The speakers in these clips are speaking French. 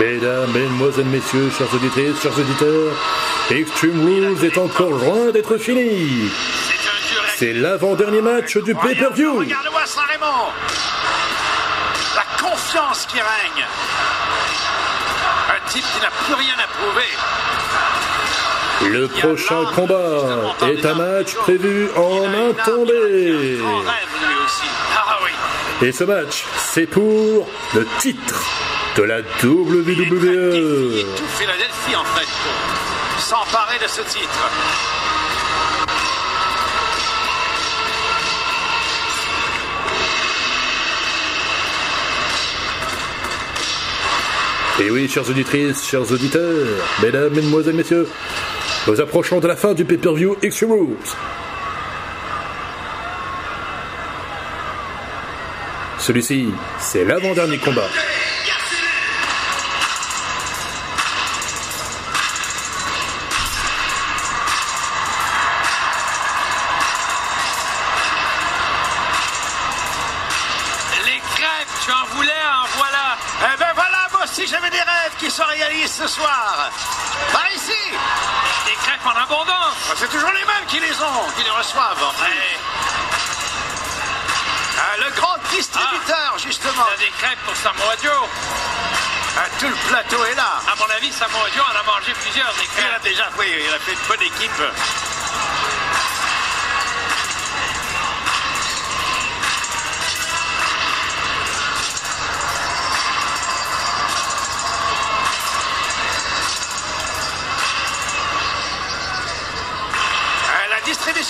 Mesdames, Mesdemoiselles, Messieurs, chers auditrices, chers auditeurs, Extreme Rules est encore loin d'être fini. C'est l'avant-dernier match du pay-per-view. Regarde-moi Saint-Raymond. La confiance qui règne. Un type qui n'a plus rien à prouver. Le prochain combat est un match prévu en un tombé. En rêve lui aussi. Ah. Et ce match, c'est pour le titre de la Il WWE. tout Philadelphie en fait pour s'emparer de ce titre. Et oui, chères auditrices, chers auditeurs, mesdames, mesdemoiselles, messieurs, nous approchons de la fin du pay-per-view Extreme Rules. Celui-ci, c'est l'avant-dernier combat. Crêpes abondance. C'est toujours les mêmes qui les ont, qui les reçoivent. Ah, le grand distributeur, justement. Il y a des crêpes pour Samoa Joe. Ah, tout le plateau est là. À mon avis, Samoa Joe en a mangé plusieurs des Il a crêpes. déjà, oui, il a fait une bonne équipe.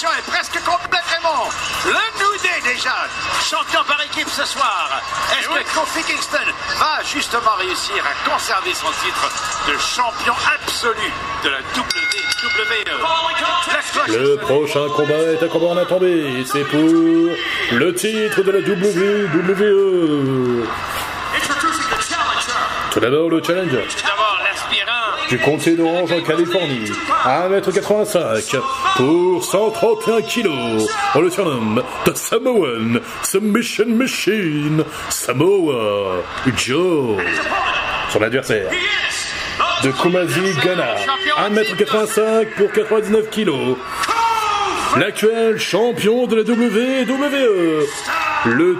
Est presque complète, Raymond. Le New Day déjà, champion par équipe ce soir. Est-ce que Kofi Kingston va justement réussir à conserver son titre de champion absolu de la WWE Le prochain combat est un combat en un tombé. C'est pour le titre de la WWE. Tout d'abord, le challenger. Du comté d'Orange en Californie, 1m85 pour 131 kilos. On le surnomme The Samoan Submission Machine Samoa Joe. Son adversaire de Kumasi Ghana, 1m85 pour 99 kilos. L'actuel champion de la WWE, le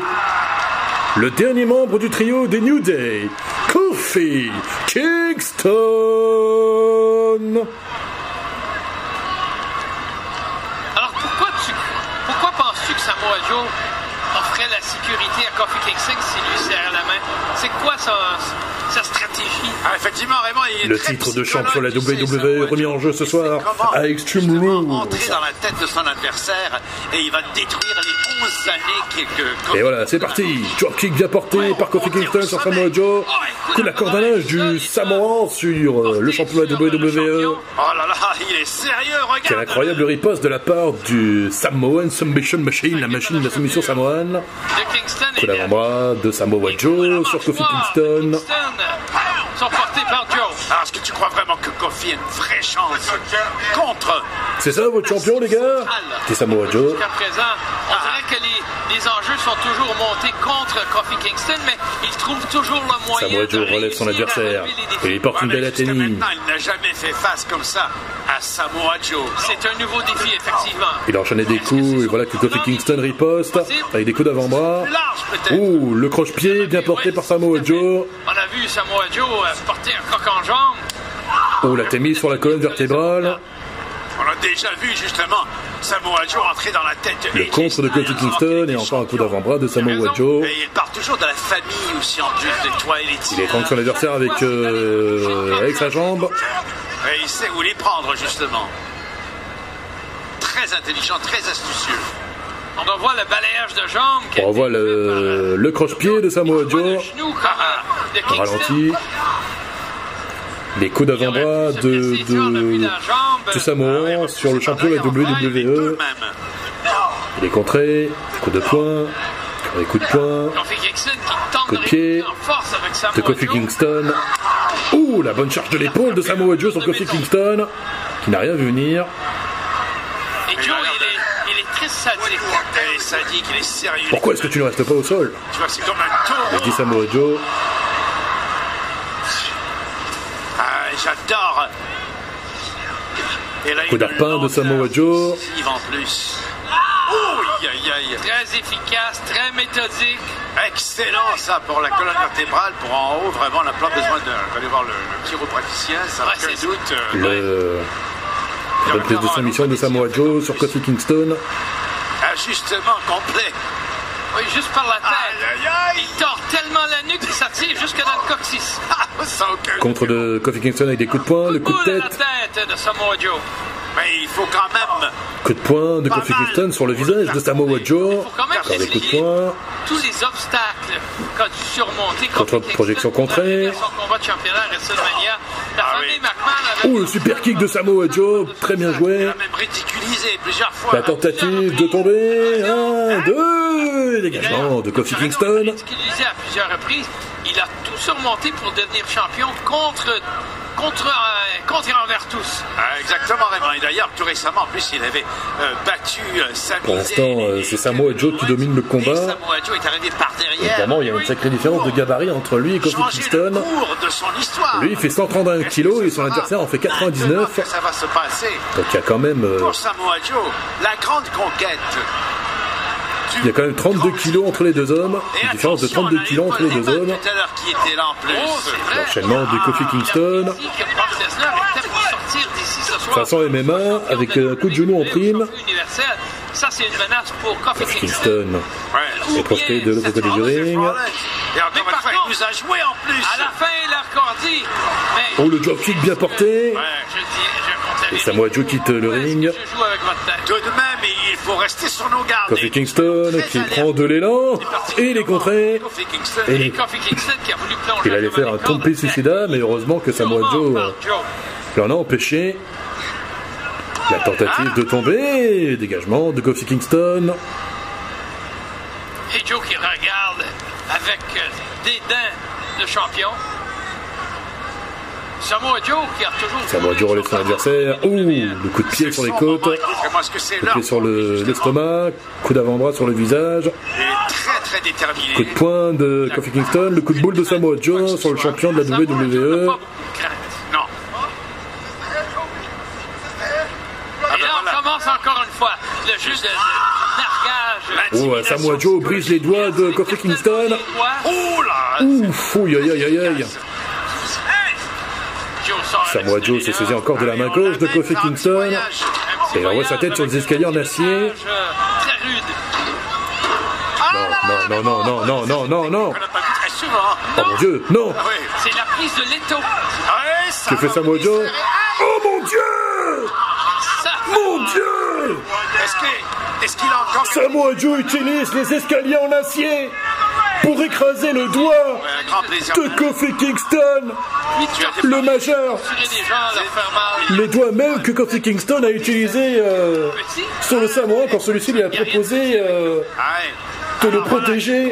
le dernier membre du trio des New Day, Kofi Kingston. Alors pourquoi tu, pourquoi penses-tu que Samoa Joe offrait la sécurité à Kofi Kingston s'il lui serrait la main? C'est quoi sa, sa stratégie? Ah, effectivement, Raymond, il est Le très titre de champion de la WWE remis en jeu ce soir à Extreme Rules. entrer dans la tête de son adversaire et il va détruire les 11 années que... Et voilà, c'est parti. Dropkick bien porté par Kofi Kingston sur Samoa Joe. Coup de la corde à linge du Samoan sur euh, le champion de la WWE. Oh là là, il est sérieux, regarde Quelle incroyable riposte de la part du Samoan Submission Machine, la machine de la soumission samoane. De Kingston Coup d'avant-bras de Samoa Joe sur Kofi Kingston. Sont portés par Joe. Alors, est-ce que tu crois vraiment que Kofi a une vraie chance contre C'est ça votre champion, les gars? C'est Samoa Joe. Jusqu'à présent, on dirait que les, les enjeux sont toujours montés contre Kofi Kingston, mais il trouve toujours le moyen Samoa Joe de relève son adversaire. Et il porte une Ouais, mais belle atténie. maintenant, il n'a jamais fait face comme ça à Samoa Joe. C'est un nouveau défi, effectivement. Il a enchaîné des coups et voilà que Kofi Kingston riposte avec des coups d'avant-bras. Ouh, le croche-pied bien porté par Samoa Joe. On a vu Samoa Joe euh, porter un coq en jambe. Oh, la mise sur la colonne vertébrale. On a déjà vu, justement, Samoa Joe entrer dans la tête de Le contre de Kofi Kingston et est encore un coup d'avant-bras de Samoa Joe. Et il part toujours de la famille aussi, en de. Il étrangle son adversaire avec, euh, avec sa jambe. Et il sait où les prendre, justement. Très intelligent, très astucieux. On revoit le balayage de jambes. On été fait le, le croche-pied de Samoa Joe. de. Ralenti. Les coups d'avant-bras de, de, du Samoan sur le champion de la WWE. Il est contré. Coup de poing. Les coups de poing. Coup de de pied en Samoa de Kofi. Kingston. Ouh, la bonne charge de l'épaule de Samoa Joe sur Kofi Kingston. Qui n'a rien vu venir. Et Joe, il est, il est très sadique. Il est sadique, il est sérieux. Pourquoi est-ce que tu ne restes pas au sol Tu vois, c'est comme un tour. dit Samoa Joe. J'adore. Et là, Coup d'arpin de Samoa Joe. en plus. Ouh, aïe, aïe. Très efficace, très méthodique. Excellent ça pour la colonne vertébrale, pour en haut, vraiment on n'a pas besoin de- d'aller voir le, le chiropraticien, sans Ouais, aucun c'est- doute. euh, Le... La reprise de soumission de Samoa Joe sur Kofi Kingston. Ajustement complet. Oui, juste par la tête. Aïe, aïe, aïe. Il tord tellement la nuque que ça tire jusque dans le coccyx. Ah, Contre de Kofi Kingston avec des coups de poing, le coup Boule de à la tête, tête de Samoa Joe. Mais il faut quand même. coup de poing de Kofi Kingston sur le visage de Samoa Joe. Quand Par des coups de poing. tous les obstacles qu'a dû surmonter Contre projection. La Ah. Oh, le super kick de Samoa Joe, très bien joué. La tentative de tomber. Un, deux, dégagement de Kofi Kingston. Ridiculisé à plusieurs reprises. Il a tout surmonté pour devenir champion contre, contre, euh, contre et envers tous. Ah, exactement, Raymond. Et d'ailleurs, tout récemment, en plus, il avait euh, battu euh, Sami Pour l'instant, euh, c'est Samoa Joe qui domine le combat. Samoa Joe est arrivé par derrière. Évidemment, il y a une sacrée différence de gabarit entre lui et Kofi Kingston. cours de son histoire. Lui, il fait 131 kilos et son adversaire en fait 99. Maintenant que Ça va se passer. Donc il y a quand même, euh, Pour Samoa Joe, la grande conquête. Il y a quand même 32 kilos entre les deux hommes. Et Une différence de attention, 32 on a eu kilos entre les deux hommes. Oh. L'enchaînement de Kofi Kingston. Façon MMA, avec un coup de genou en prime. Ça, c'est une menace pour Kofi Kingston. Est projeté de l'autre côté du Oh, ring. Et nous a joué en plus. À la fin, il a recordi. Mais Oh, le dropkick bien porté. Et. Samoa Joe quitte le ring. Je joue avec votre tête? Tout de même, il faut rester sur nos gardes. Kofi Et- Kingston qui alerte. prend de l'élan et il est contré. Kofi Kingston. Et- Et Kofi Kingston qui a voulu plonger Il allait faire les un tombé suicida, mais heureusement que Samoa Joe l'en a empêché. La tentative de tomber, dégagement de Kofi Kingston. Et Joe qui regarde avec dédain le champion. Samoa Joe qui a toujours. Samoa Joe relève son adversaire. Ouh, le coup de pied sur les côtes. L'heure pied sur le- l'estomac. Coup d'avant-bras sur le visage. Il est très très déterminé. Coup de poing de Kofi Kingston. Le coup de boule de Samoa Joe sur le champion de la WWE. Ah, Et là, on voilà. commence encore une fois le jeu de, de nargage. Oh, Samoa Joe brise les doigts de Kofi Kingston. Là Ouf, ouh, aïe aïe aïe aïe. Samoa Joe se saisit encore de la main gauche de Kofi Kingston. Et envoie sa tête sur les escaliers en acier. Non, non, non, non, non, non, non, non. Oh mon dieu, non. C'est la prise de l'étau. Que fait Samoa Joe. Oh mon dieu Mon dieu Est-ce qu'il a encore Joe utilise les escaliers en acier pour écraser le doigt de Kofi Kingston, le majeur. Le doigt même que Kofi Kingston a utilisé euh, sur le Samoa quand celui-ci lui a proposé euh, de le protéger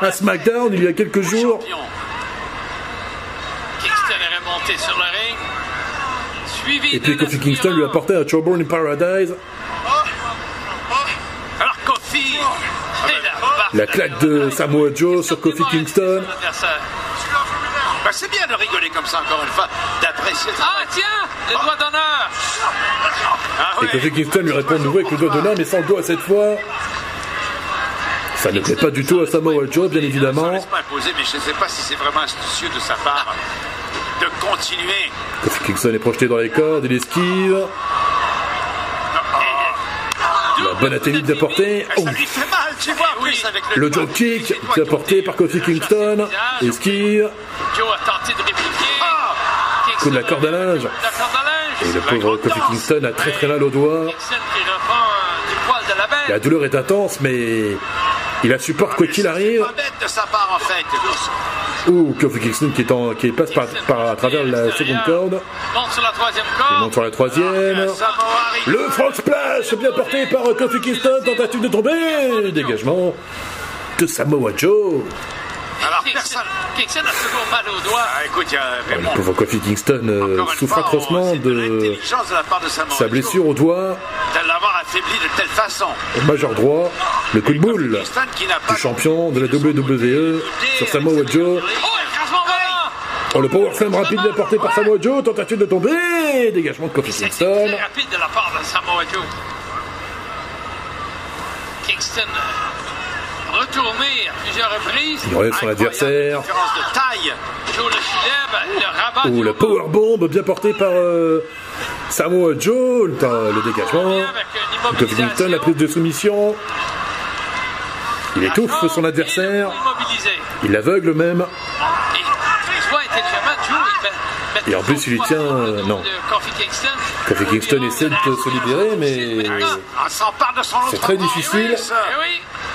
à SmackDown il y a quelques jours. champion. Kingston est remonté sur le ring. Suivi Et puis Kofi Kingston lui a apporté un Chowborn in Paradise. La claque de Samoa Joe sur Kofi Kingston. Bah, c'est bien de rigoler comme ça encore une fois, d'apprécier Ah tiens, le doigt d'honneur. Ah, Et ouais. Kofi Kingston lui répond de nouveau avec le doigt d'honneur, mais sans le doigt cette fois. Ça ne plaît pas du tout à Samoa Joe, bien Ça évidemment. laisse pas imposer, mais je ne sais pas si c'est vraiment astucieux de sa part de continuer. Kofi Kingston est projeté dans les cordes, il esquive. La bonne athélie d'apporter. Ça lui fait mal, tu vois, en plus, avec le, Le drop kick est apporté par Kofi Kingston. De répliquer. Ah Coup de la corde à linge. Et le pauvre Kofi Kingston a très très mal au doigt. Euh, de la douleur est intense, mais il la supporte quoi qu'il arrive. Ouh, Kofi Kingston qui, est en, qui passe par, par à travers la seconde corde. Monte sur la troisième Il corde. monte sur la troisième. Ring. Le frog splash bien porté par Kofi Kingston, tentative de tomber. Dégagement de Samoa Joe. Kingston, personne. Kingston a toujours mal au doigt. Ah, écoute, il y a Le pauvre Kofi Kingston euh, fois, atrocement de de l'intelligence de la part de Samoa sa blessure au doigt, l'avoir affaibli de telle façon. au majeur droit, le coup de boule du champion de la WWE sur Samoa Joe. Oh. Oh, le power slam rapide apporté par Samoa Joe, tentative de tomber, dégagement de Kofi Kingston. très rapide de la part de Samoa Joe. Kingston euh, retourné à plusieurs reprises. Il relève son adversaire. De taille. Le. Oh, du la powerbomb bien portée par euh, Samoa Joe, le, le dégagement. La prise de soumission. Il étouffe son adversaire. Il l'aveugle même. Et en plus, il lui toujours tient, euh, non. Kofi Kingston. Essaie de se libérer, mais C'est très difficile.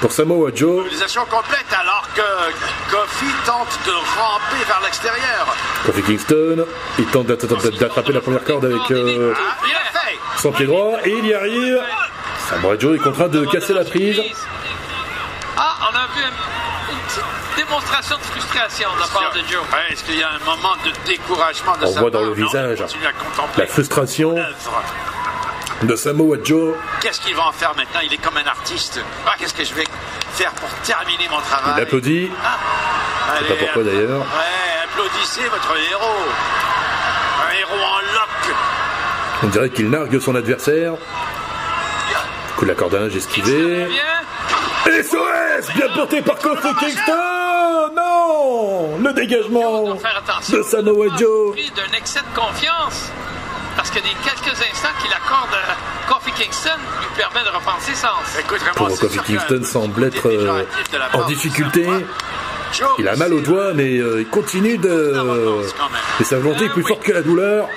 Pour Samoa Joe, Mobilisation complète alors que Kofi tente de ramper vers l'extérieur. Kofi Kingston, il tente d'att- d'attraper la première corde avec euh, son pied droit et il y arrive. Samoa Joe est contraint de casser la prise. Ah, on a vu démonstration de frustration de la part de Joe. Ouais, Est-ce qu'il y a un moment de découragement de On sa voit dans le Non, visage La frustration de Samoa Joe. Qu'est-ce qu'il va en faire maintenant? Il est comme un artiste. Ah, Qu'est-ce que je vais faire pour terminer mon travail? Il applaudit. Allez, pas pourquoi, d'ailleurs. Ouais, applaudissez votre héros. Un héros en lock. On dirait qu'il nargue son adversaire. Coup de la corde à linge Kingston esquivé. revient? SOS Bien porté par Kofi Kingston? Non Le dégagement de Samoa Joe. D'un excès de confiance. Parce que des quelques instants qu'il accorde à Kofi Kingston lui permet de reprendre ses sens. Écoute, Pour Kofi Kingston semble être euh, en difficulté. Il a mal au c'est- doigt, mais euh, il continue de. Et sa volonté est plus forte que la douleur.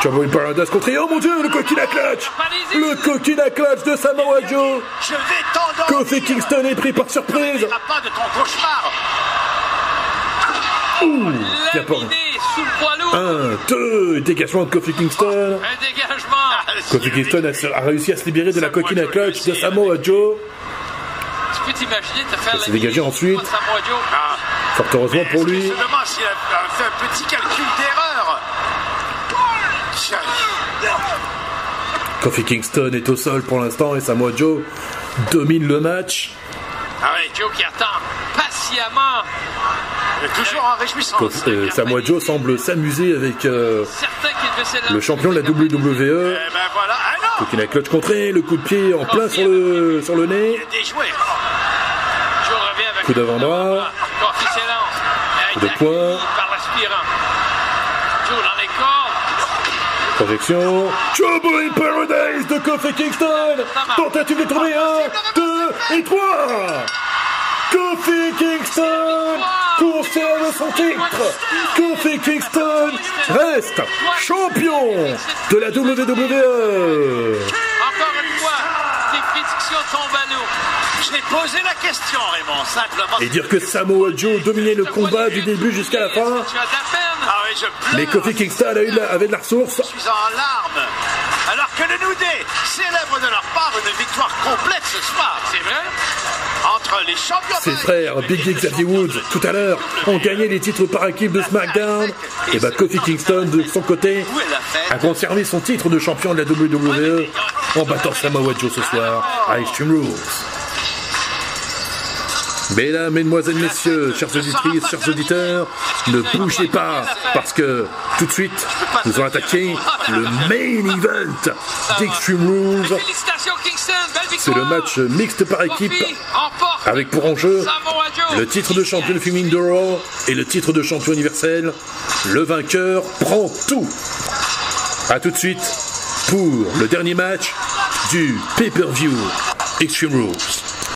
Trouble in Paradise contre. Oh mon dieu, le coquin à clutch Le coquin à clutch de Samoa Joe Je vais t'endormir. Kofi Kingston est pris par surprise Il pas de ton cauchemar. Bien pas. Laminé sous le poids lourd. Un, deux, dégagement de Kofi Kingston. Un dégagement. Kofi Kingston a, a réussi à se libérer de la coquine à clutch de Samoa Joe. Tu peux t'imaginer te faire Il s'est laminer dégagé ensuite. Ah, Fort heureusement pour lui. Je me demande s'il a fait un petit calcul Kofi Kingston est au sol pour l'instant et Samoa Joe domine le match. Ah oui, Joe qui attend patiemment. toujours en réjouissance. Kofi- euh, Samoa Joe semble s'amuser avec euh, le champion de la WWE. Eh ben voilà. Ah clutch contré, le coup de pied en plein sur le, sur le nez. Coup d'avant-bras. Coup de poing. Projection. Trouble in Paradise de Kofi Kingston. Tentative de tourner. 1, 2 et 3. Kofi Kingston conserve son titre. Kofi Kingston reste champion de la WWE. Encore une fois, tes prédictions tombent à. Je l'ai posé la question, Raymond, simplement. Et dire que Samoa Joe dominait le combat du début jusqu'à la fin. Ah oui, je pleure. Mais Kofi Kingston a eu de la- avait de la ressource. Je suis en larmes. Alors que le New Day célèbre de leur part une victoire complète ce soir. C'est vrai? Entre les champions Ses frères Big et Xavier Woods, tout à l'heure, ont gagné les titres par équipe de SmackDown. Et bah Kofi Kingston, de son côté, a conservé son titre de champion de la WWE en battant Samoa Joe ce soir à Extreme Rules. Mesdames, Mesdemoiselles, Messieurs, chers auditrices, chers auditeurs, ne bougez pas parce que tout de suite, nous allons attaquer le main event d'Extreme Rules. C'est le match mixte par équipe avec pour enjeu le titre de champion de féminine de Raw et le titre de champion universel. Le vainqueur prend tout. A tout de suite pour le dernier match du pay-per-view Extreme Rules.